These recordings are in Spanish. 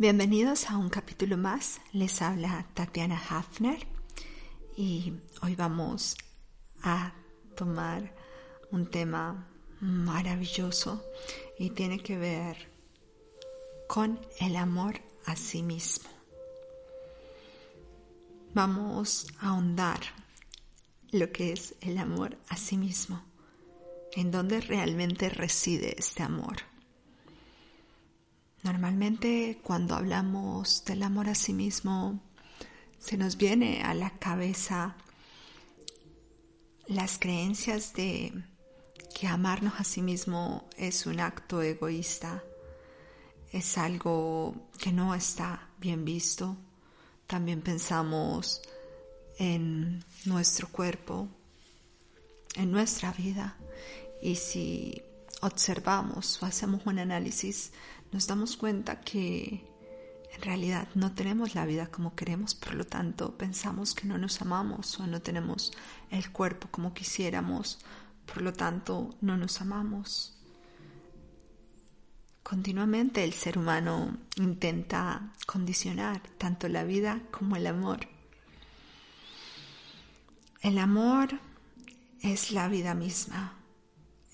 Bienvenidos a un capítulo más. Les habla Tatiana Hafner y hoy vamos a tomar un tema maravilloso y tiene que ver con el amor a sí mismo. Vamos a ahondar lo que es el amor a sí mismo, en dónde realmente reside este amor. Normalmente cuando hablamos del amor a sí mismo, se nos viene a la cabeza las creencias de que amarnos a sí mismo es un acto egoísta, es algo que no está bien visto. También pensamos en nuestro cuerpo, en nuestra vida. Y si observamos o hacemos un análisis nos damos cuenta que en realidad no tenemos la vida como queremos, por lo tanto pensamos que no nos amamos o no tenemos el cuerpo como quisiéramos, por lo tanto no nos amamos. Continuamente el ser humano intenta condicionar tanto la vida como el amor. El amor es la vida misma.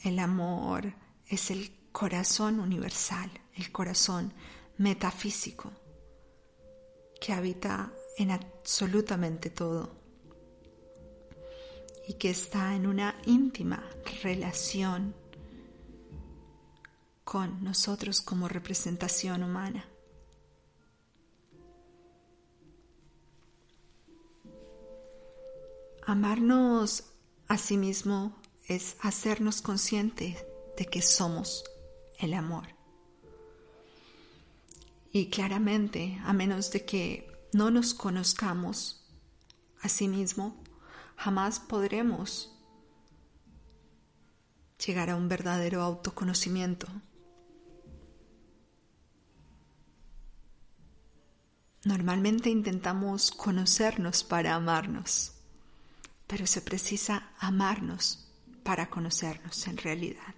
El amor es el corazón universal, el corazón metafísico que habita en absolutamente todo y que está en una íntima relación con nosotros como representación humana. Amarnos a sí mismo es hacernos conscientes de que somos el amor. Y claramente, a menos de que no nos conozcamos a sí mismo, jamás podremos llegar a un verdadero autoconocimiento. Normalmente intentamos conocernos para amarnos, pero se precisa amarnos para conocernos en realidad.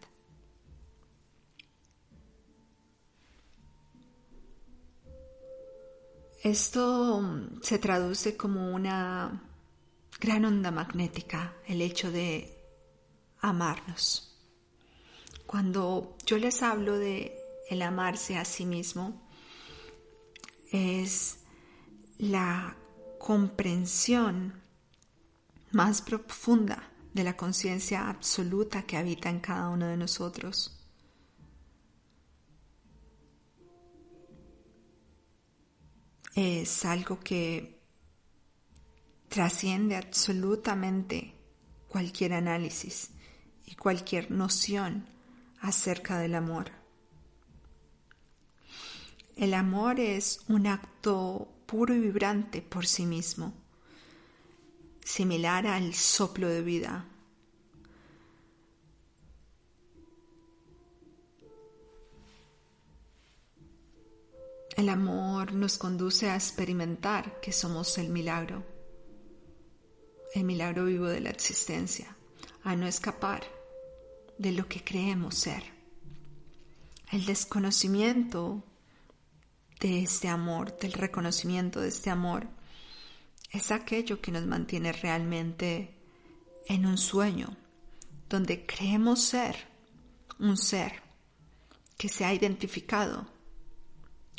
Esto mm, se traduce como una gran onda magnética, el hecho de amarnos. Cuando yo les hablo de el amarse a sí mismo, es la comprensión más profunda de la conciencia absoluta que habita en cada uno de nosotros. Es algo que trasciende absolutamente cualquier análisis y cualquier noción acerca del amor. El amor es un acto puro y vibrante por sí mismo, similar al soplo de vida El amor nos conduce a experimentar que somos el milagro, el milagro vivo de la existencia, a no escapar de lo que creemos ser. El desconocimiento de este amor, del reconocimiento de este amor, es aquello que nos mantiene realmente en un sueño, donde creemos ser un ser que se ha identificado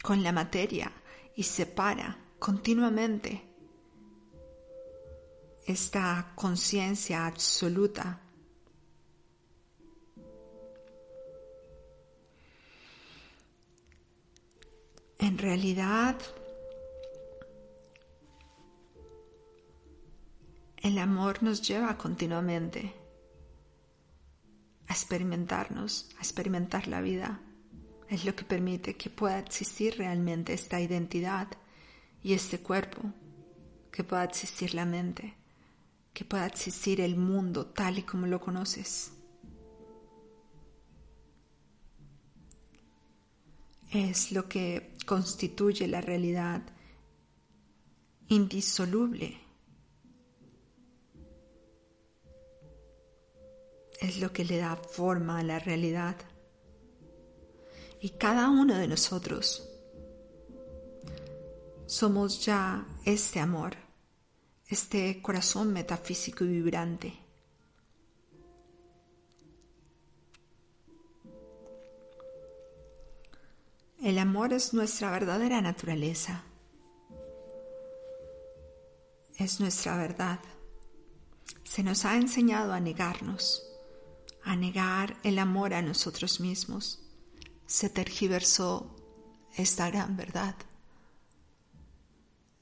con la materia y separa continuamente esta conciencia absoluta. En realidad, el amor nos lleva continuamente a experimentarnos, a experimentar la vida es lo que permite que pueda existir realmente esta identidad y este cuerpo, que pueda existir la mente, que pueda existir el mundo tal y como lo conoces. Es lo que constituye la realidad indisoluble. Es lo que le da forma a la realidad. Y cada uno de nosotros somos ya este amor, este corazón metafísico y vibrante. El amor es nuestra verdadera naturaleza. Es nuestra verdad. Se nos ha enseñado a negarnos, a negar el amor a nosotros mismos. Se tergiversó esta gran verdad.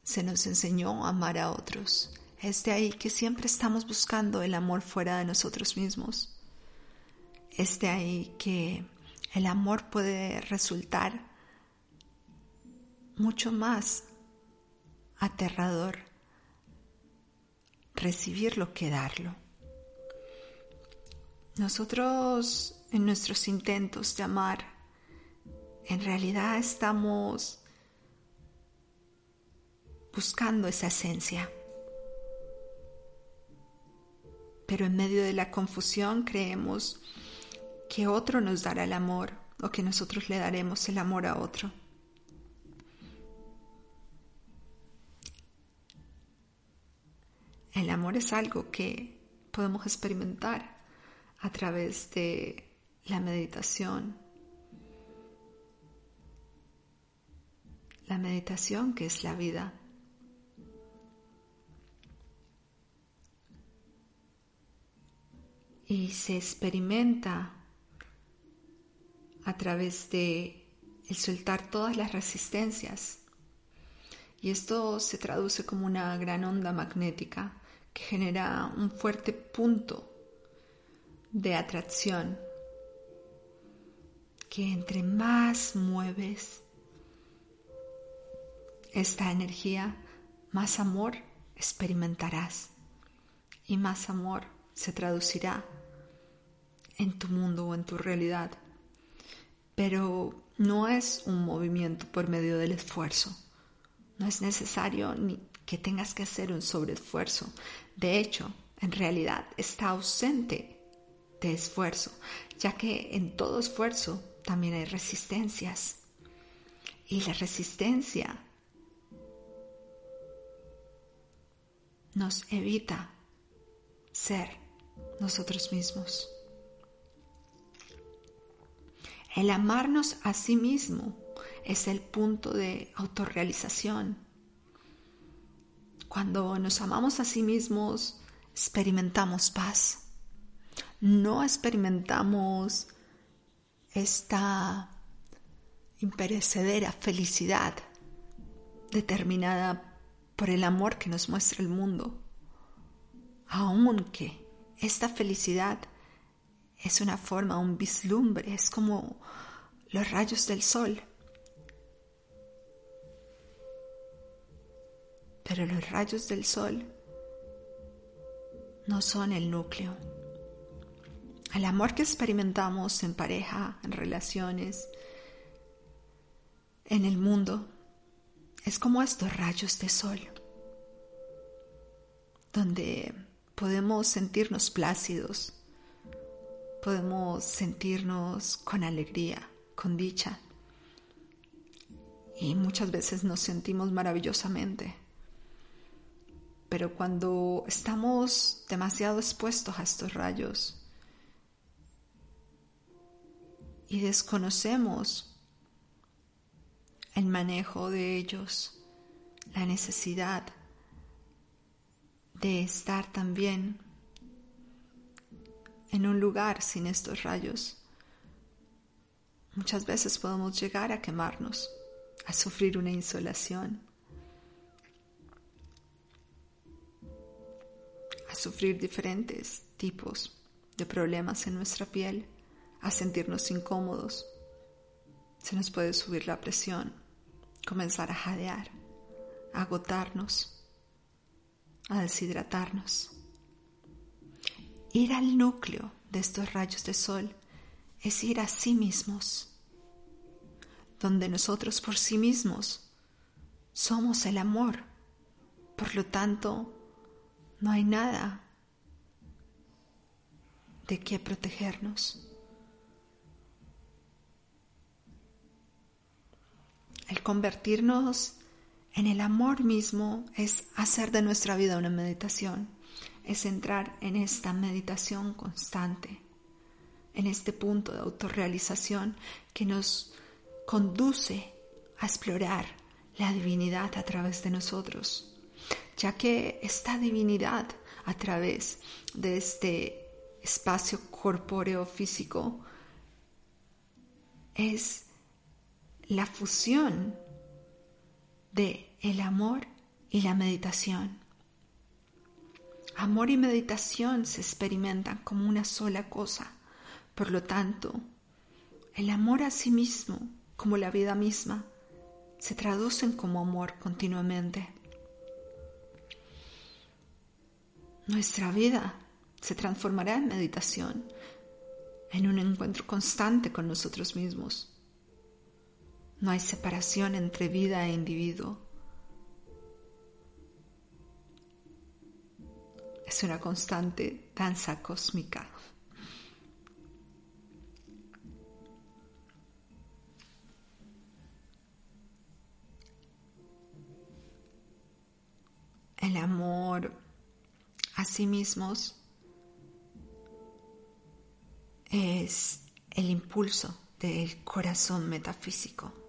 Se nos enseñó a amar a otros. Es de ahí que siempre estamos buscando el amor fuera de nosotros mismos. Es de ahí que el amor puede resultar mucho más aterrador recibirlo que darlo. Nosotros en nuestros intentos de amar, en realidad estamos buscando esa esencia. Pero en medio de la confusión creemos que otro nos dará el amor o que nosotros le daremos el amor a otro. El amor es algo que podemos experimentar a través de la meditación. La meditación que es la vida. Y se experimenta a través de el soltar todas las resistencias. Y esto se traduce como una gran onda magnética que genera un fuerte punto de atracción que entre más mueves esta energía, más amor experimentarás y más amor se traducirá en tu mundo o en tu realidad. Pero no es un movimiento por medio del esfuerzo. No es necesario ni que tengas que hacer un sobreesfuerzo. De hecho, en realidad está ausente de esfuerzo, ya que en todo esfuerzo también hay resistencias. Y la resistencia nos evita ser nosotros mismos. El amarnos a sí mismo es el punto de autorrealización cuando nos amamos a sí mismos, experimentamos paz. No experimentamos esta imperecedera felicidad determinada por el amor que nos muestra el mundo. Aunque esta felicidad es una forma, un vislumbre, es como los rayos del sol pero los rayos del sol no son el núcleo. El amor que experimentamos en pareja, en relaciones, en el mundo, es como estos rayos de sol, donde podemos sentirnos plácidos, podemos sentirnos con alegría, con dicha, y muchas veces nos sentimos maravillosamente. Pero cuando estamos demasiado expuestos a estos rayos y desconocemos el manejo de ellos, la necesidad de estar también en un lugar sin estos rayos, muchas veces podemos llegar a quemarnos, a sufrir una insolación. sufrir diferentes tipos de problemas en nuestra piel, a sentirnos incómodos. Se nos puede subir la presión, comenzar a jadear, a agotarnos, a deshidratarnos. Ir al núcleo de estos rayos de sol es ir a sí mismos, donde nosotros por sí mismos somos el amor. Por lo tanto, no hay nada de qué protegernos. El convertirnos en el amor mismo es hacer de nuestra vida una meditación, es entrar en esta meditación constante, en este punto de autorrealización que nos conduce a explorar la divinidad a través de nosotros, ya que esta divinidad a través de este espacio corpóreo físico es la fusión de el amor y la meditación. Amor y meditación se experimentan como una sola cosa. Por lo tanto, el amor a sí mismo, como la vida misma, se traducen como amor continuamente. Nuestra vida se transformará en meditación, en un encuentro constante con nosotros mismos. No hay separación entre vida e individuo. Es una constante danza cósmica. El amor a sí mismos es el impulso del corazón metafísico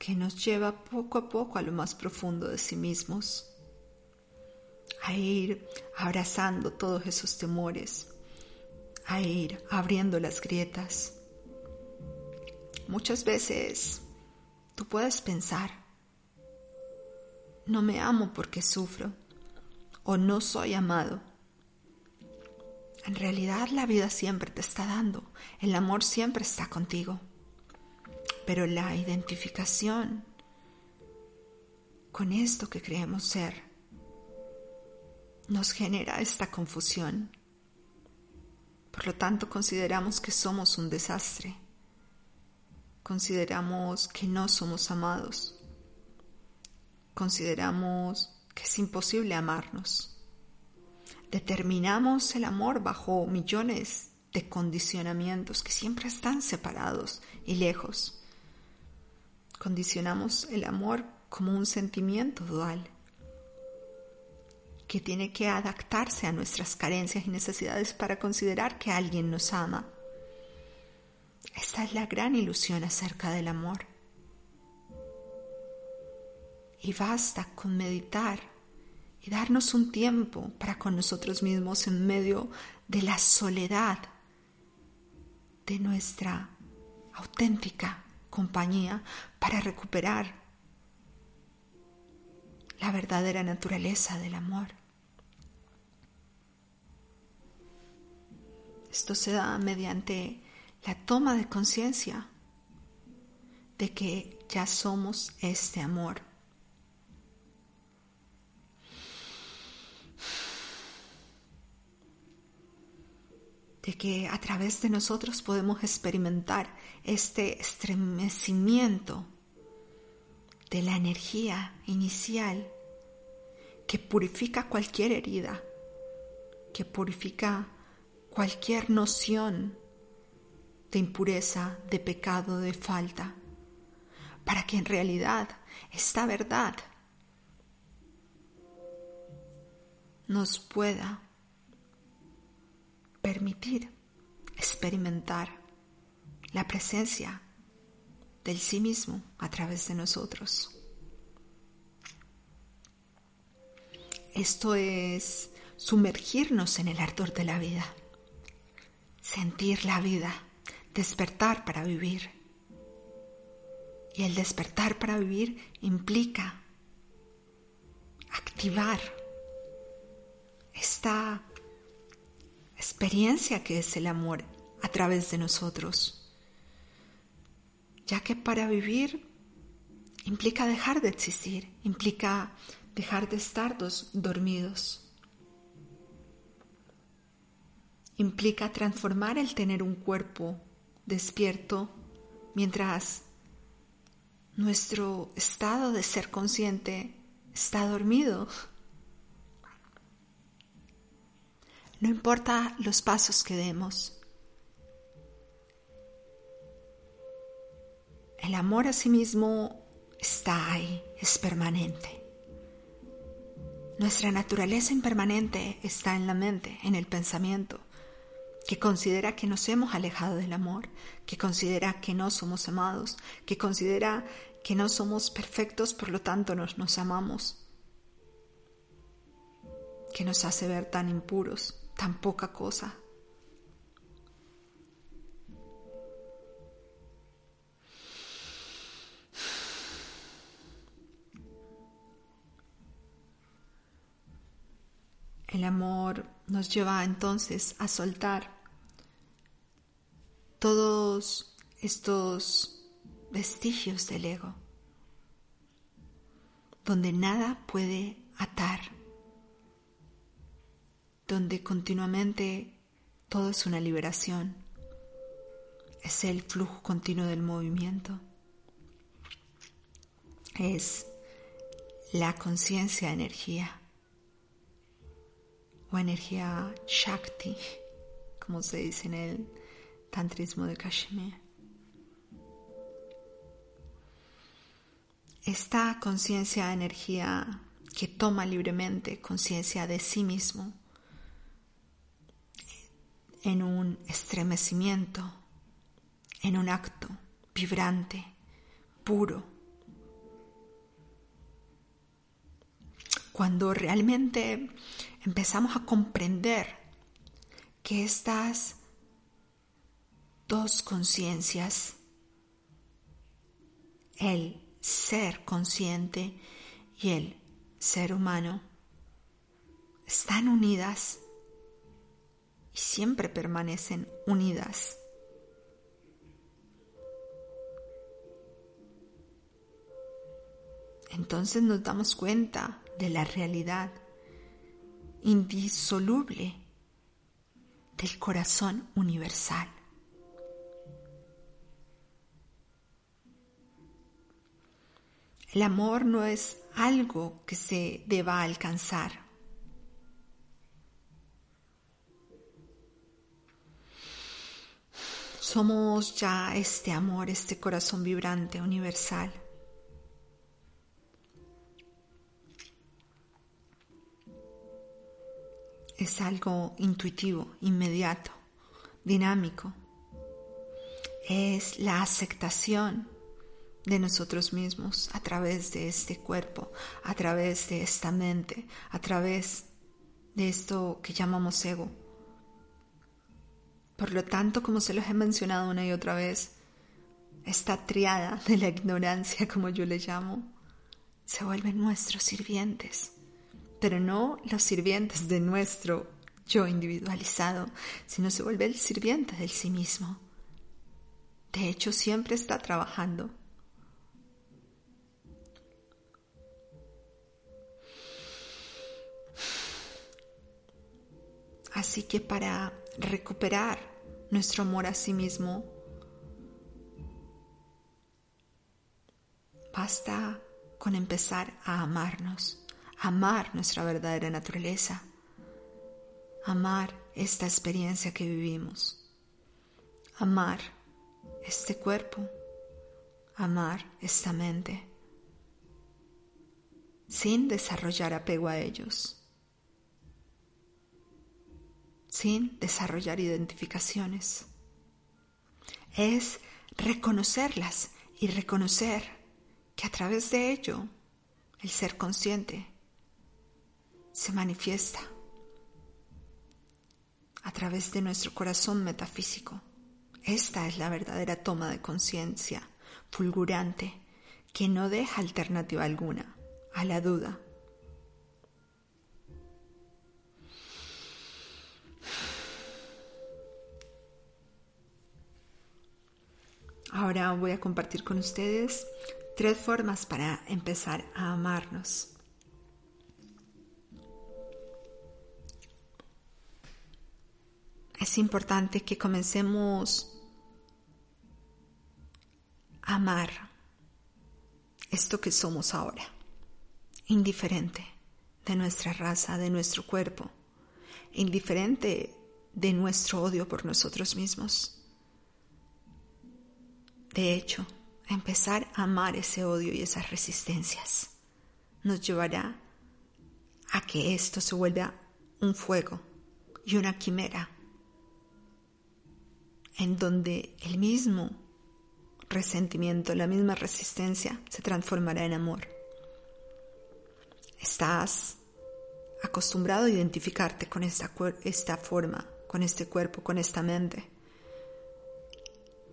que nos lleva poco a poco a lo más profundo de sí mismos, a ir abrazando todos esos temores, a ir abriendo las grietas. Muchas veces tú puedes pensar, no me amo porque sufro o no soy amado. En realidad la vida siempre te está dando, el amor siempre está contigo, pero la identificación con esto que creemos ser nos genera esta confusión. Por lo tanto, consideramos que somos un desastre. Consideramos que no somos amados consideramos que es imposible amarnos. Determinamos el amor bajo millones de condicionamientos que siempre están separados y lejos. Condicionamos el amor como un sentimiento dual que tiene que adaptarse a nuestras carencias y necesidades para considerar que alguien nos ama. Esta es la gran ilusión acerca del amor. Y basta con meditar y darnos un tiempo para con nosotros mismos en medio de la soledad de nuestra auténtica compañía para recuperar la verdadera naturaleza del amor. Esto se da mediante la toma de conciencia de que ya somos este amor de que a través de nosotros podemos experimentar este estremecimiento de la energía inicial que purifica cualquier herida, que purifica cualquier noción de impureza, de pecado, de falta, para que en realidad esta verdad nos pueda permitir experimentar la presencia del sí mismo a través de nosotros. Esto es sumergirnos en el ardor de la vida, sentir la vida, despertar para vivir. Y el despertar para vivir implica activar esta experiencia que es el amor a través de nosotros, ya que para vivir implica dejar de existir, implica dejar de estar dormidos, implica transformar el tener un cuerpo despierto mientras nuestro estado de ser consciente está dormido. No importa los pasos que demos. El amor a sí mismo está ahí, es permanente. Nuestra naturaleza impermanente está en la mente, en el pensamiento, que considera que nos hemos alejado del amor, que considera que no somos amados, que considera que no somos perfectos, por lo tanto nos, nos amamos, que nos hace ver tan impuros, tan poca cosa. El amor nos lleva entonces a soltar todos estos vestigios del ego, donde nada puede atar, donde continuamente todo es una liberación, es el flujo continuo del movimiento, es la conciencia energía o energía Shakti, como se dice en el tantrismo de Kashmir. Esta conciencia, energía que toma libremente conciencia de sí mismo en un estremecimiento, en un acto vibrante, puro. Cuando realmente empezamos a comprender que estas dos conciencias, el ser consciente y el ser humano, están unidas siempre permanecen unidas. Entonces nos damos cuenta de la realidad indisoluble del corazón universal. El amor no es algo que se deba alcanzar. Somos ya este amor, este corazón vibrante, universal. es algo intuitivo, inmediato, dinámico. Es la aceptación de nosotros mismos a través de este cuerpo, a través de esta mente, a través de esto que llamamos ego. Por lo tanto, como se los he mencionado una y otra vez, esta triada de la ignorancia, como yo le llamo, se vuelven nuestros sirvientes pero no los sirvientes de nuestro yo individualizado, sino se vuelve el sirviente del sí mismo. De hecho, siempre está trabajando. Así que para recuperar nuestro amor a sí mismo, basta con empezar a amarnos amar nuestra verdadera naturaleza, amar esta experiencia que vivimos, amar este cuerpo, amar esta mente, sin desarrollar apego a ellos, sin desarrollar identificaciones. Es reconocerlas y reconocer que a través de ello el ser consciente se manifiesta a través de nuestro corazón metafísico. Esta es la verdadera toma de conciencia fulgurante que no deja alternativa alguna a la duda. Ahora voy a compartir con ustedes tres formas para empezar a amarnos. es importante que comencemos a amar esto que somos ahora, indiferente de nuestra raza, de nuestro cuerpo, indiferente de nuestro odio por nosotros mismos. De hecho, empezar a amar ese odio y esas resistencias. Nos llevará a que esto se vuelva un fuego y una quimera en donde el mismo resentimiento, la misma resistencia se transformará en amor. Estás acostumbrado a identificarte con esta, esta forma, con este cuerpo, con esta mente,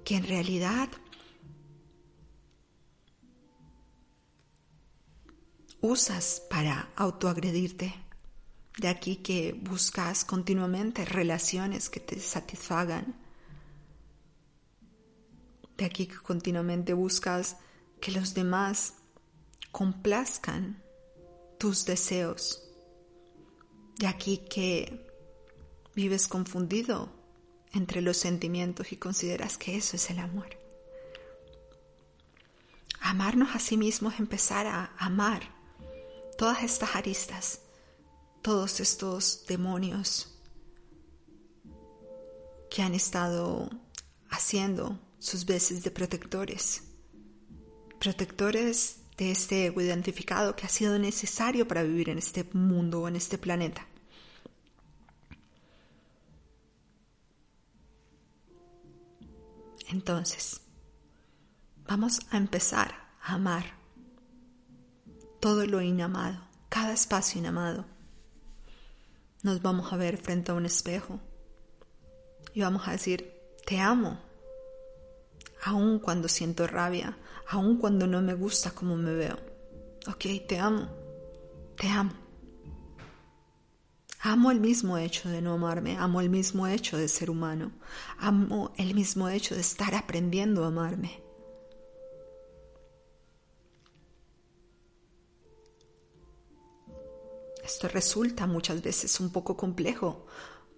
que en realidad usas para autoagredirte. De aquí que buscas continuamente relaciones que te satisfagan. De aquí que continuamente buscas que los demás complazcan tus deseos. De aquí que vives confundido entre los sentimientos y consideras que eso es el amor. Amarnos a sí mismos es empezar a amar todas estas aristas, todos estos demonios que han estado haciendo sus veces de protectores, protectores de este ego identificado que ha sido necesario para vivir en este mundo o en este planeta. Entonces, vamos a empezar a amar todo lo inamado, cada espacio inamado. Nos vamos a ver frente a un espejo y vamos a decir, te amo, aun cuando siento rabia, aun cuando no me gusta cómo me veo. Ok, te amo, te amo. Amo el mismo hecho de no amarme, amo el mismo hecho de ser humano, amo el mismo hecho de estar aprendiendo a amarme. Esto resulta muchas veces un poco complejo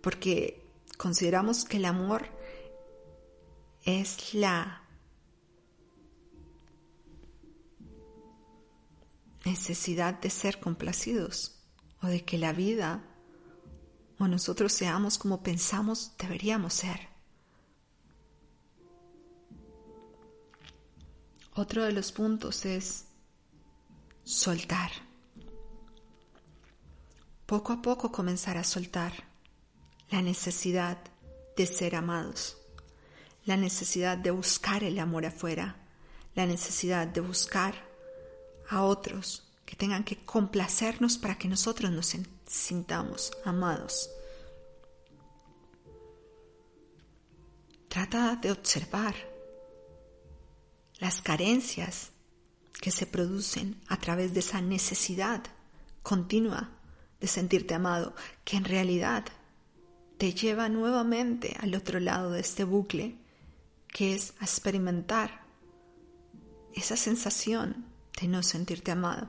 porque consideramos que el amor es la necesidad de ser complacidos o de que la vida o nosotros seamos como pensamos deberíamos ser. Otro de los puntos es soltar. Poco a poco comenzar a soltar la necesidad de ser amados, la necesidad de buscar el amor afuera, la necesidad de buscar a otros que tengan que complacernos para que nosotros nos sintamos amados. Trata de observar las carencias que se producen a través de esa necesidad continua de sentirte amado, que en realidad te lleva nuevamente al otro lado de este bucle, que es experimentar esa sensación de no sentirte amado.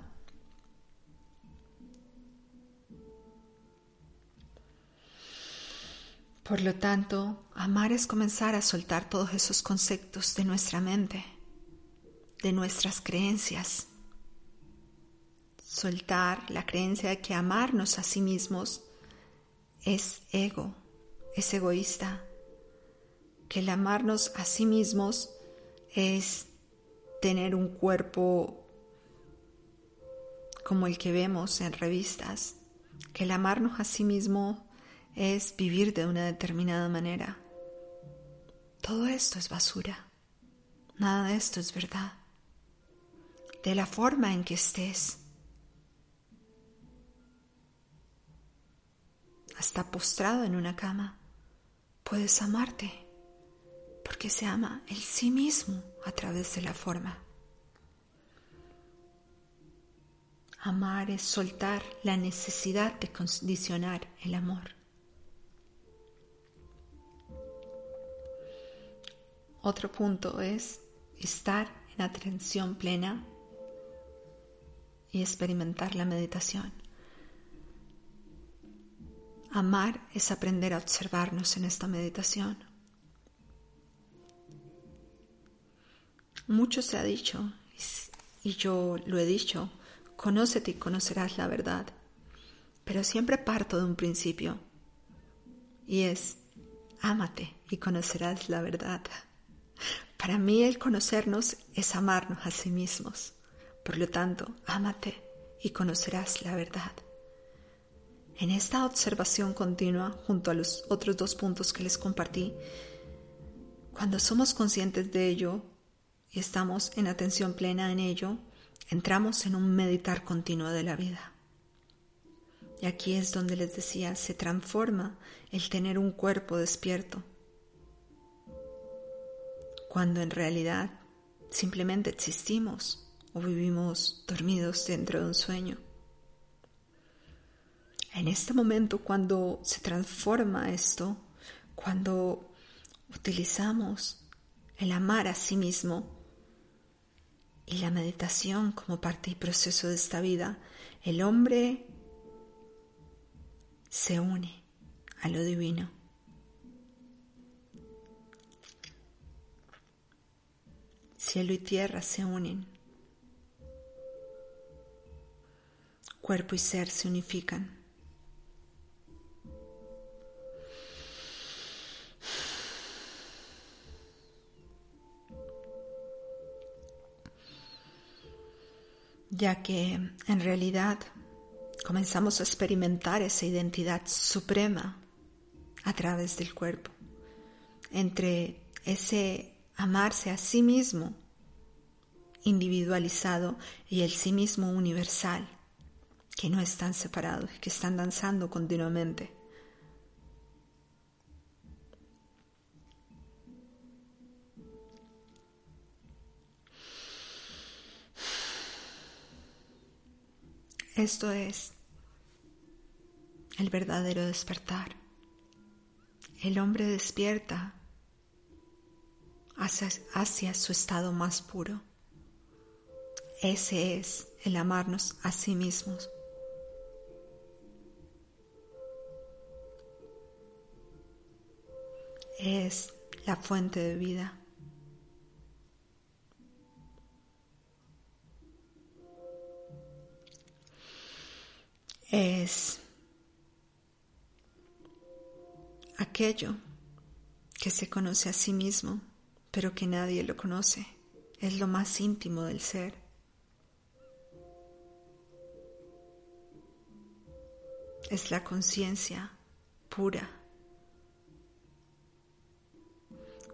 Por lo tanto, amar es comenzar a soltar todos esos conceptos de nuestra mente, de nuestras creencias. Soltar la creencia de que amarnos a sí mismos es ego, es egoísta. Que el amarnos a sí mismos es tener un cuerpo como el que vemos en revistas. Que el amarnos a sí mismo es vivir de una determinada manera. Todo esto es basura. Nada de esto es verdad. De la forma en que estés, hasta postrado en una cama, puedes amarte, porque se ama el sí mismo a través de la forma. Amar es soltar la necesidad de condicionar el amor. Otro punto es estar en atención plena y experimentar la meditación. Amar es aprender a observarnos en esta meditación. Mucho se ha dicho, y yo lo he dicho, conócete y conocerás la verdad. Pero siempre parto de un principio, y es, ámate y conocerás la verdad. Para mí el conocernos es amarnos a sí mismos. Por lo tanto, ámate y conocerás la verdad. En esta observación continua, junto a los otros dos puntos que les compartí, cuando somos conscientes de ello y estamos en atención plena en ello, entramos en un meditar continuo de la vida. Y aquí es donde les decía, se transforma el tener un cuerpo despierto, cuando en realidad simplemente existimos o vivimos dormidos dentro de un sueño. En este momento, cuando se transforma esto, cuando utilizamos el amar a sí mismo y la meditación como parte y proceso de esta vida, el hombre se une a lo divino. Cielo y tierra se unen. Cuerpo y ser se unifican. Ya que en realidad comenzamos a experimentar esa identidad suprema a través del cuerpo, entre ese amarse a sí mismo individualizado y el sí mismo universal, que no están separados, que están danzando continuamente. Esto es el verdadero despertar. El hombre despierta hacia, su estado más puro. Ese es el amarnos a sí mismos. Es la fuente de vida. Es aquello que se conoce a sí mismo, pero que nadie lo conoce. Es lo más íntimo del ser. Es la conciencia pura,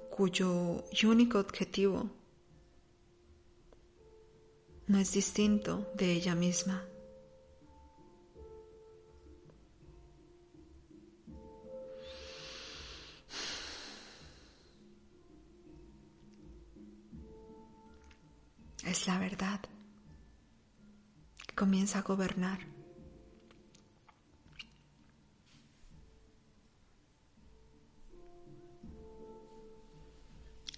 cuyo único objetivo no es distinto de ella misma. Es la verdad que comienza a gobernar.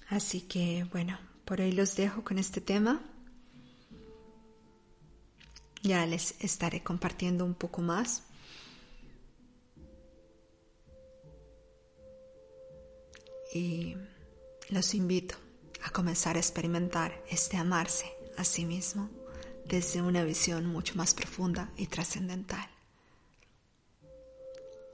Así que bueno, por ahí los dejo con este tema. Ya les estaré compartiendo un poco más. Y los invito comenzar a experimentar este amarse a sí mismo desde una visión mucho más profunda y trascendental,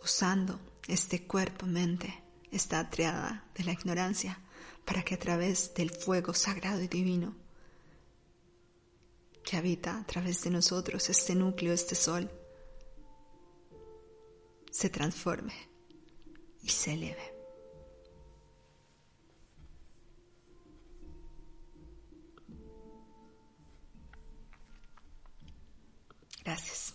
usando este cuerpo-mente, esta triada de la ignorancia, para que a través del fuego sagrado y divino que habita a través de nosotros, este núcleo, este sol, se transforme y se eleve. Gracias.